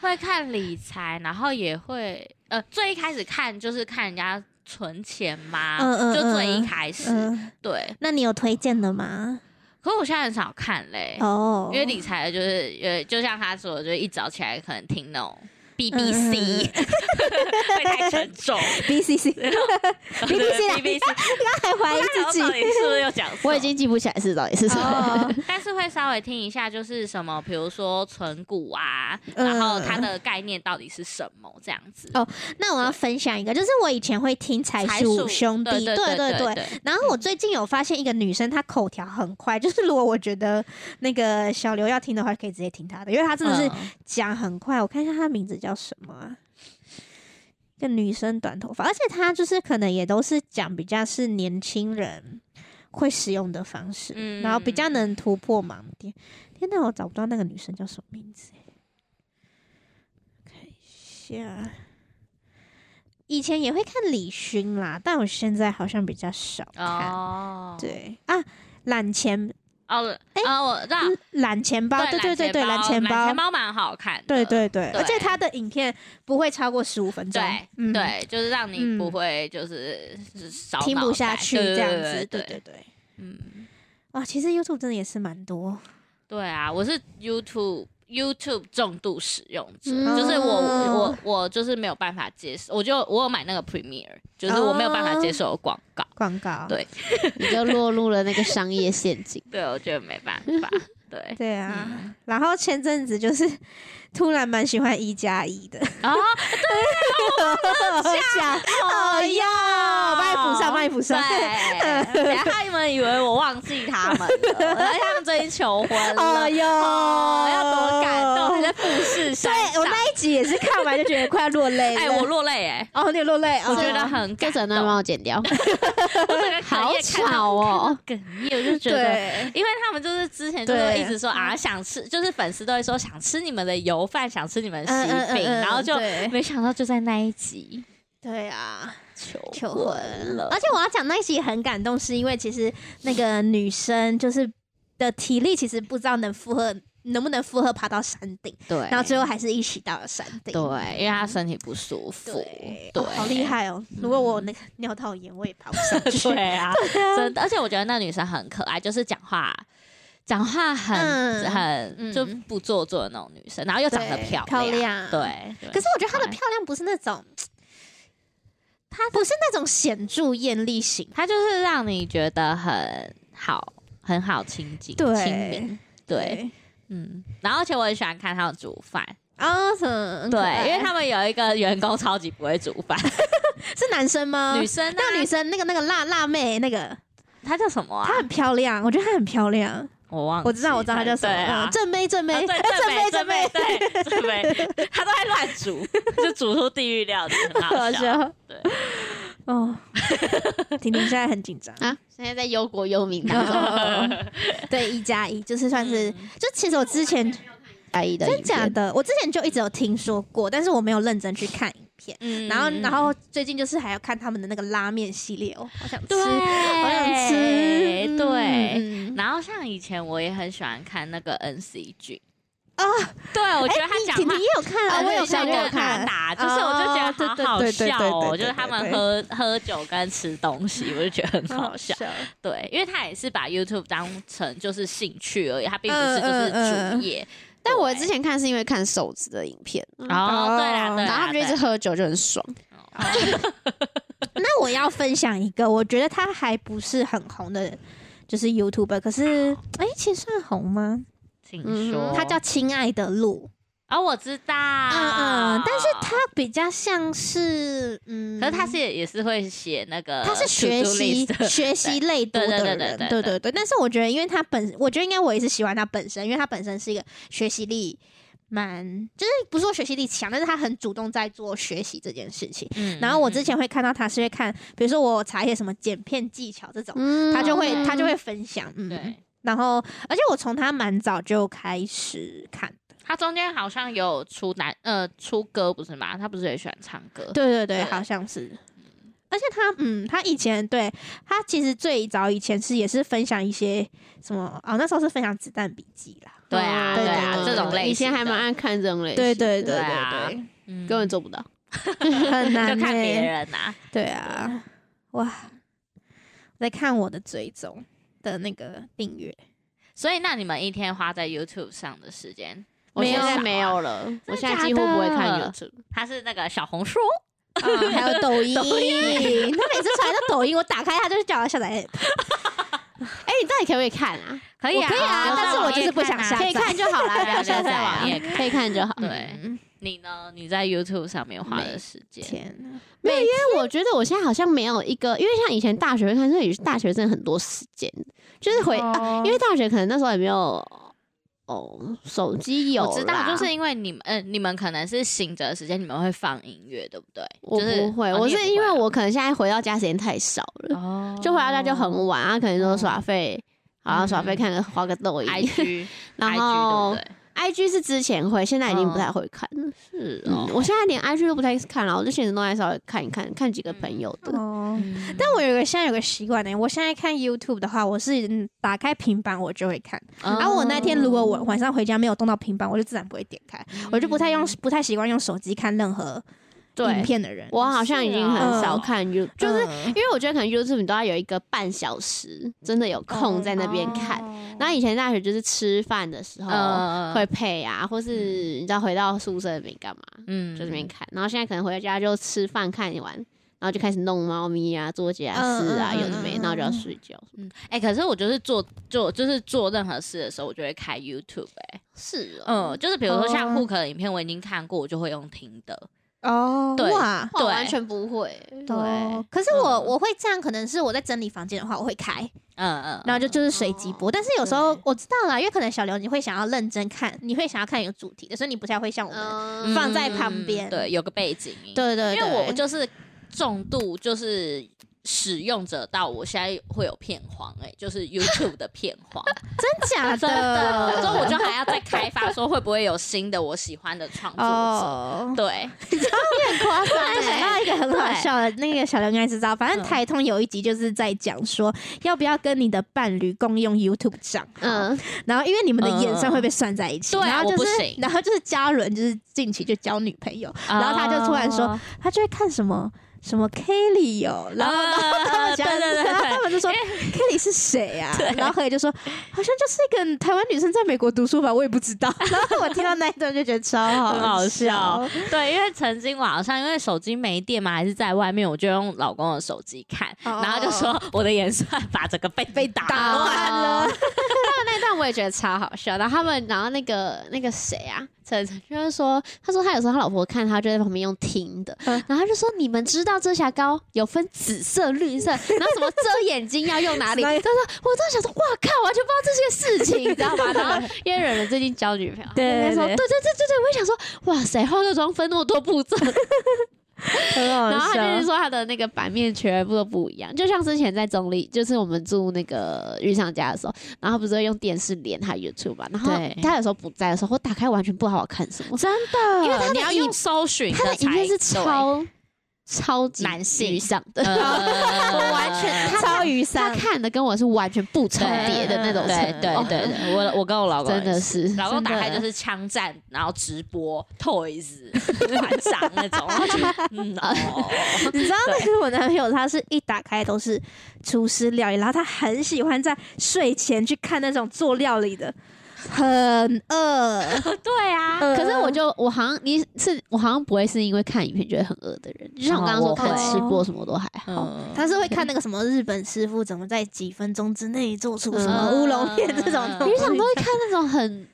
会看理财，然后也会呃，最一开始看就是看人家存钱嘛，
嗯嗯
就最
嗯
一开始、
嗯，
对。
那你有推荐的吗？
可是我现在很少看嘞，
哦，
因为理财的就是呃，就像他说的，就是一早起来可能听那种 BBC，、会太沉重。
BCC BBC 啦。
BBC，
还怀疑自己。
到底是不是又讲错？
我已经记不起来是到底是什么。
哦，
但是会稍微听一下，就是什么，比如说存股啊，
嗯。
然后它的概念到底是什么这样子。
哦那我要分享一个，就是我以前会听财
财
鼠
鼠
兄弟，
对。
对
对
然后我最近有发现一个女生，她口条很快，就是如果我觉得那个小刘要听的话，可以直接听她的，因为她真的是
嗯。
讲很快。我看一下她名字叫什么啊？一个女生短头发，而且她就是可能也都是讲比较是年轻人会使用的方式，
嗯
然后比较能突破盲点。天哪，我找不到那个女生叫什么名字欸看一下。以前也会看李勋啦，但我现在好像比较少看。
哦，
对啊，懒钱
哦，啊，我知道，
懒钱包，对对对对，揽
揽
钱包
钱，包蛮好看的，
对对对，
对
而且它的影片不会超过十五分钟，
对
嗯，
对，就是让你
嗯
不会就是
听不下去
对
这样子，
对
对对对。
嗯，
哇，其实 YouTube 真的也是蛮多，
对啊，我是 YouTube YouTube 重度使用者，
嗯。
就是我我我就是没有办法接受，我就我有买那个 Premiere，就是我没有办法接受广告，
广告，
对。
你就落入了那个商业陷阱。
对我觉得没办法，对，
对啊。
嗯。
然后前阵子就是突然蛮喜欢一加一的，
然后
讲哦哟，帮你补上，帮你补上。
对，等一下他们以为我忘记他们了，而且他们最近求婚了，
哦哟，
哦，要多感动，还在富士山上
对我那一集也是看完就觉得快要落泪。
哎，我落泪哎，
哦，你有落泪，哦。
我觉得很感
这整段帮，我剪掉，好
哽咽看到
吵哦！
哽咽，我就觉得。因为他们就是之前就是一直说啊想吃，就是粉丝都会说想吃你们的油饭，想吃你们的喜饼，
嗯嗯嗯嗯
然后就没想到就在那一集
对啊，
求
求
婚
婚。
了，
而且我要讲那一集很感动，是因为其实那个女生就是的体力其实不知道能负荷能不能负荷爬到山顶，
对，
然后最后还是一起到了山顶。
对，因为他身体不舒服，
对，好厉害哦！如果我那个尿道炎，我也爬不上去。
对啊，真的，而且我觉得那女生很可爱，就是讲话讲话很、
嗯
很
嗯
就不做作的那种女生，然后又长得漂亮
漂亮
对。对
可是我觉得她的漂亮不是那种，她不是那种显著艳丽型。
她就是让你觉得很好，很好亲近、
对
亲民，对，嗯。然后而且我很喜欢看她们煮饭，
啊，很
对
可爱，
因为他们有一个员工超级不会煮饭，
是男生吗？
女生啊
那个女生，那个那个辣辣妹，那个
她叫什么啊
她？很漂亮，我觉得她很漂亮。
我忘了，
我知道，我知道他叫什么。正妹正妹，
啊对，
哎
正妹
正
正妹，对正妹，他都在乱煮，就煮出地狱料理，很好
好
笑。对，
哦，婷婷现在很紧张。
啊，现在在忧国忧民当中。
对，一加一就是算是，
嗯。
就其实我之前
加一的
真假的，我之前就一直有听说过，但是我没有认真去看。影片。
嗯
然后，然后最近就是还要看他们的那个拉面系列哦，好想吃，
对，
好想吃。嗯
对。
嗯
然后像以前我也很喜欢看那个 N C G
啊，
对我觉得他讲话
也有看啊，
啊，
我有看，
像我
我有看。
打，就是我就觉得好好笑哦，就是他们喝喝酒跟吃东西，我就觉得很
好
好笑。对，因为他也是把 YouTube 当成就是兴趣而已，他并不
嗯
是就是
嗯嗯
主业。
但我之前看是因为看瘦子的影片，
哦，对啦，对啦，
然后他们就一直喝酒，就很爽。
那我要分享一个，我觉得他还不是很红的，就是 YouTuber，可是哎、其实算红吗？
请
嗯
说，
他叫亲爱的鹿，
哦，我知道，
嗯嗯，但是他比较像是，嗯，
可是他是也也是会写那个
他是学习 学习类多的
对对
人，
对对对
对对对。但是我觉得，因为他本，我觉得应该我也是喜欢他本身，因为他本身是一个学习力蛮，就是不是说学习力强，但是他很主动在做学习这件事情。
嗯
然后我之前会看到他是会看，比如说我查一些什么剪片技巧这种，
嗯
他就会他就会分享，嗯，
对。
然后而且我从他蛮早就开始看的，
他中间好像有出男呃出歌不是吗？他不是也喜欢唱歌？
对对对，
对
好像是。而且他，嗯，他以前对他其实最早以前是也是分享一些什么哦，那时候是分享子弹笔记啦，
对啊，
对
对啊，
对
这种类型
以前还蛮
的
爱看这种类型，
对对对
对啊
对
根本做不到。
很难
就看别
欸
人呐。
对啊，哇，我在看我的追踪的那个订阅，
所以那你们一天花在 YouTube 上的时间，
我现在没有了，我现在几乎不会看 YouTube。
他是那个小红书，
啊，还有抖音，他每次传到抖音，我打开他就是叫我下载 app，
哎，你到底可不可以看啊？
可以啊，
可以啊但是我就是不想下载
可以看就好了，不要下载啊
对对对，
可以看就好。
对。
嗯。
你呢？你在 YouTube 上面花的时间，
天，
没有，因为我觉得我现在好像没有一个，因为像以前大学会看，所以大学真的很多时间，就是回，啊
哦。
因为大学可能那时候也没有哦手机有，
我知道，就是因为你们，嗯、你们可能是醒着的时间，你们会放音乐，对不对？
我
就是
不会，
哦
我是因为我可能现在回到家时间太少了，
哦
就回到家就很晚啊，可能说耍费，好像耍费看个花个抖音
，IG，
然
IG
后
对不对？
IG 是之前会，现在已经不太会看了。
是
嗯，我现在连 IG 都不太看了，我就现实动态稍微看一看，看几个朋友的。
哦。
嗯
但我有个现在有个习惯呢，我现在看 YouTube 的话，我是嗯打开平板我就会看。
哦
然后我那天如果我晚上回家没有动到平板，我就自然不会点开，我就不太用不太习惯用手机看任何影
对，
片的人。
我好像已经很少
嗯。
看 You，就是
嗯。
因为我觉得可能 YouTube 你都要有一个半小时，真的有空在那边看。
哦。
然后以前大学就是吃饭的时候
嗯。
会配啊，或是你知道回到宿舍里面干嘛，
嗯。
就这边看。然后现在可能回到家就吃饭看完，然后就开始弄猫咪啊、做家事啊，有的没，
嗯
然后就要睡觉。
嗯，哎、可是我就是做做就是做任何事的时候，我就会开 YouTube 哎、
是
嗯，就是比如说像
哦。
Hook 的影片，我已经看过，我就会用听的。
哦，
对
哇。
完全不会。
对
哦，可是我、
嗯
我会这样，可能是我在整理房间的话，我会开，
嗯嗯，
然后就就是随机播。但是有时候
对
我知道啦，因为可能小刘你会想要认真看，你会想要看有主题的，所以你不太会像我们。
嗯
放在旁边
对，有个背景音。
对对对，
因为我就是重度就是使用者到我现在会有片荒，哎，就是 YouTube 的片荒，
真假
真的，所以我？就还要再开发，说会不会有新的我喜欢的创作者。
哦，
对，
很夸张
突然想到一个很好笑的，那个小刘应该知道，反正台通有一集就是在讲说，要不要跟你的伴侣共用 YouTube 账号，
嗯，
然后因为你们的眼算会被算在一起，
对啊
然后就是
我不行，
然后就是嘉伦就是近期就交女朋友，然后他就突然说
哦，
他就会看什么。什么 Kelly 哦，然后 然后他们
对
讲，
对对
然后他
对，
们就说 Kelly 是谁啊
对？
然后何以就说好像就是一个台湾女生在美国读书吧，我也不知道。然后我听到那一段就觉得超
很好笑
笑，
对，因为曾经网上因为手机没电嘛，还是在外面，我就用老公的手机看，
哦
然后就说我的演算法整个被被打
打乱了。
那段我也觉得超好笑。然后他们，然后那个那个谁啊，陈晨就是说，他说他有时候他老婆看他就在旁边用听的，
嗯
然后他就说你们知道遮瑕膏有分紫色、绿色，然后什么遮眼睛要用哪里？他说我真的想说，哇靠，完全不知道这些事情，你知道吗？然后因为忍忍最近交女朋友，
对
他就说
对
对对对对对，我也想说，哇塞，化个妆分那么多步骤，然后他就是。说他的那个版面全部都不一样，就像之前在中立，就是我们住那个日上家的时候，然后不是会用电视连他 YouTube 嘛，然后他有时候不在的时候，我打开完全不知道我看什么，
真的，
因为他的
你要用搜寻
他的影片是超超级
男性。
沮丧的，
呃
我完全他
超雨
他，看的跟我是完全不重叠的那种程度，
对对对对，我我跟我老公
真的
是。
是
老公打开就是枪战，然后直播 Toys 团长那种，然后就嗯哦，
你知道那个我男朋友，他是一打开都是厨师料理，然后他很喜欢在睡前去看那种做料理的，很饿。
对啊，
呃
可是我就我好像你是我好像不会是因为看影片觉得很饿的人，就像我刚刚说看吃播什么都还好。
嗯，
他是会看那个什么日本师傅怎么在几分钟之内做出什
嗯
么乌龙面这种
嗯
东西。
于想都会看那种很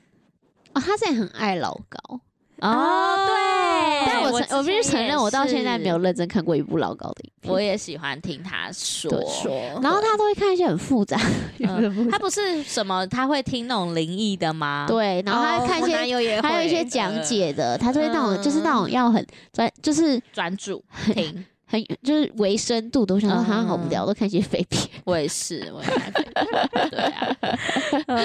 啊、他现在很爱老高，
哦对，
但我承我必须承认，我到现在没有，认真看过一部老高的影片。
我也喜欢听他说
说，
然后他都会看一些很复杂，
嗯他不是什么，他会听那种灵异的吗？
对，然后他会看一些，还有一些讲解的，他就会那种
嗯
就是那种要很专，就是
专注听，
很就是维深度的。我想说，
嗯
好无聊，都看一些废片。
我也是，我也看这个对啊。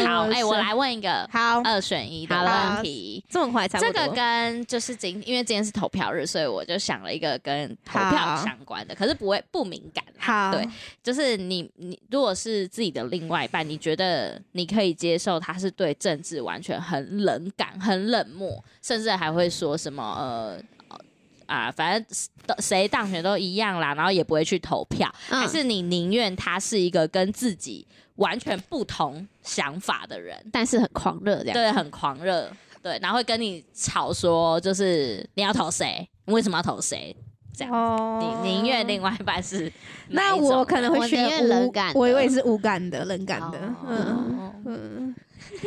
好，哎、我来问一个
好，
二选一的问题。
这么快差不多。
这个跟就是今，因为今天是投票日，所以我就想了一个跟投票相关的，可是不会不敏感啦。
好
对，就是你你如果是自己的另外一半，你觉得你可以接受他是对政治完全很冷感、很冷漠，甚至还会说什么呃。啊，反正谁当选都一样啦，然后也不会去投票，
嗯
还是你宁愿他是一个跟自己完全不同想法的人，
但是很狂热这样。
对，很狂热，对，然后会跟你吵说，就是你要投谁，你为什么要投谁？这样，
哦
你宁愿另外一半是 哪
那我可能会
我宁愿
选无
冷感
我以为是无感的冷感的，嗯
哦
嗯，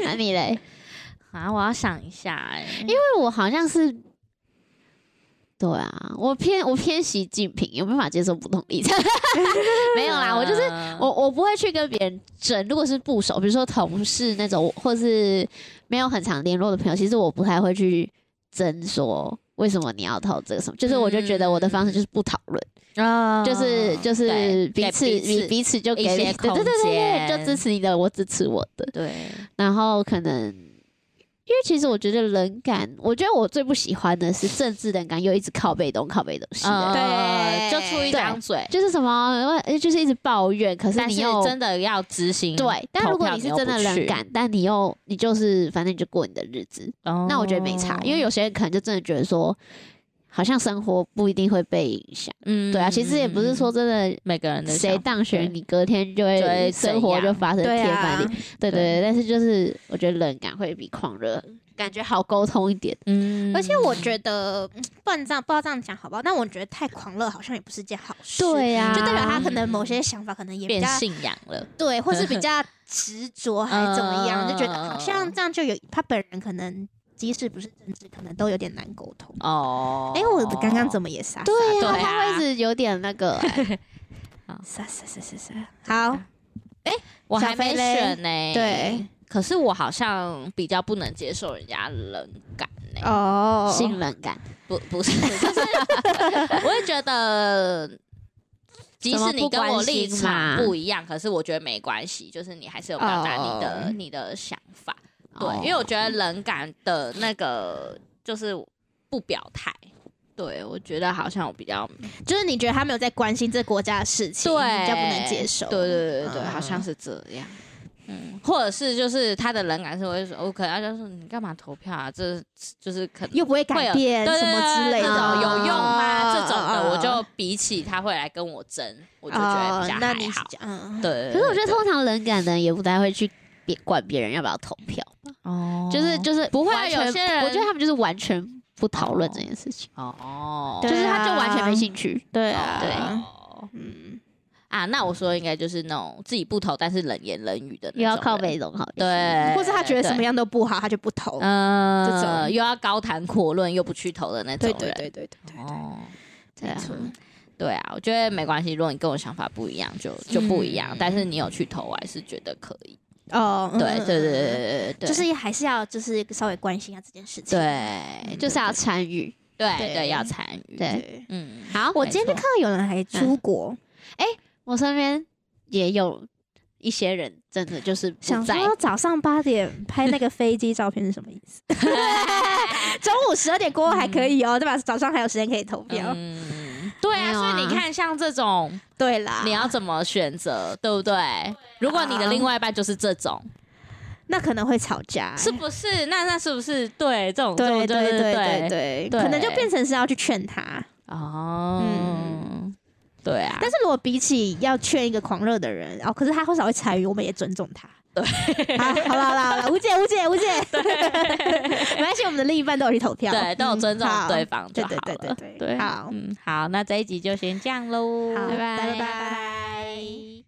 那你嘞？
啊，我要想一下、哎，
因为我好像是，对啊，我偏我偏习近平，有没有办法接受不同立场？没有啦，我就是
嗯
我我不会去跟别人争。如果是不熟，比如说同事那种，或是没有很常联络的朋友，其实我不太会去争说为什么你要投这个什么。就是我就觉得我的方式就是不讨论，
啊
就是就是
对
彼此
给彼此
彼彼此就给
一些
对对对对，就支持你的，我支持我的。
对，
然后可能。因为其实我觉得冷感，我觉得我最不喜欢的是政治冷感，又一直靠背东靠背东西的
对
就出一张嘴，
就是什么，呃就是一直抱怨，可是你又
真的要执行，
对，但如果你是真的冷感，但你又你就是反正你就过你的日子，
哦
那我觉得没差，因为有些人可能就真的觉得说，好像生活不一定会被影响。
嗯
对啊，其实也不是说真的
每个人的
谁当选，你隔天就
就会
生活就发生天翻地，对对对。但是就是我觉得冷感会比狂热感觉好沟通一点。
嗯
而且我觉得，嗯不然这样不知道这样讲好不好？但我觉得太狂热好像也不是件好事，对
呀
就代表他可能某些想法可能也比
变
较
信仰了，
对，或是比 较执着还是怎么样，就觉得好像
嗯
这样就有他本人可能即使不是政治，可能都有点难沟通。
哦。
哎，我刚刚怎么也傻？
对呀，
啊
他会一直有点那个欸
傻傻傻傻傻。好，
我还没选呢、
对，
可是我好像比较不能接受人家冷感呢、
哦，
性冷感。
不不是，就是 我会觉得即使你跟我立场不一样，可是我觉得没关系，就是你还是有表达你的、
哦
你的想法。对，
哦
因为我觉得冷感的那个就是不表态。对，我觉得好像我比较
就是你觉得他没有在关心这国家的事情，
对
比较不能接受。
对对对对好像是这样。嗯，或者是就是他的冷感是会说，我可能他就是你干嘛投票啊？这就是可能
又不会改变
对
什么之类的，
有用吗？这种的，我
嗯
就比起他会来跟我争，我就觉得比较还好。
嗯，
对，
可是我觉得通常冷感的人也不太会去别管别人要不要投票，
哦
就是就是
不会啊有些人
我觉得他们就是完全不讨论这件事情，
哦，
哦
就是他就
啊
完全没兴趣。
对啊，
对。
哦
嗯，
啊，那我说应该就是那种自己不投，但是冷言冷语的那种，
又要靠北总好，
对，
或是他觉得什么，样都不好，他就不投。
嗯，
这种。
又要高谈阔论又不去投的那种人，
对对对对对对，
哦，
对啊。
没错。
对啊，我觉得没关系，如果你跟我想法不一样，就就不一样，
嗯。
但是你有去投，我还是觉得可以。
哦，嗯
对
嗯
对对对对对，
就是还是要就是稍微关心一下这件事情。
对，
就是要参与。
对
对对要参与，
对。
对，
嗯，
好，
我今天就看到有人还出国，
我身边也有一些人真的就是
想
在，
说早上八点拍那个飞机照片是什么意思？中午十二点过后还可以哦，对吧？早上还有时间可以投票。
嗯，对啊，
啊。
所以你看，像这种
对啦，
你要怎么选择，对不对？如果你的另外一半就是这种，
那可能会吵架，
是不是？那那是不是？对这种这
对
种
对对对
对
对，可能就变成是要去劝他。
哦，对啊，
但是如果比起要劝一个狂热的人，哦，可是他或少会参与，我们也尊重他。对，好，好了好了好了，无解无解无解，没关系，我们的另一半都有去投票，
对都有尊重对方就
对
好了。
对对对对
对，
好。
嗯，好，那这一集就先这样喽，
好，
拜拜。
拜拜。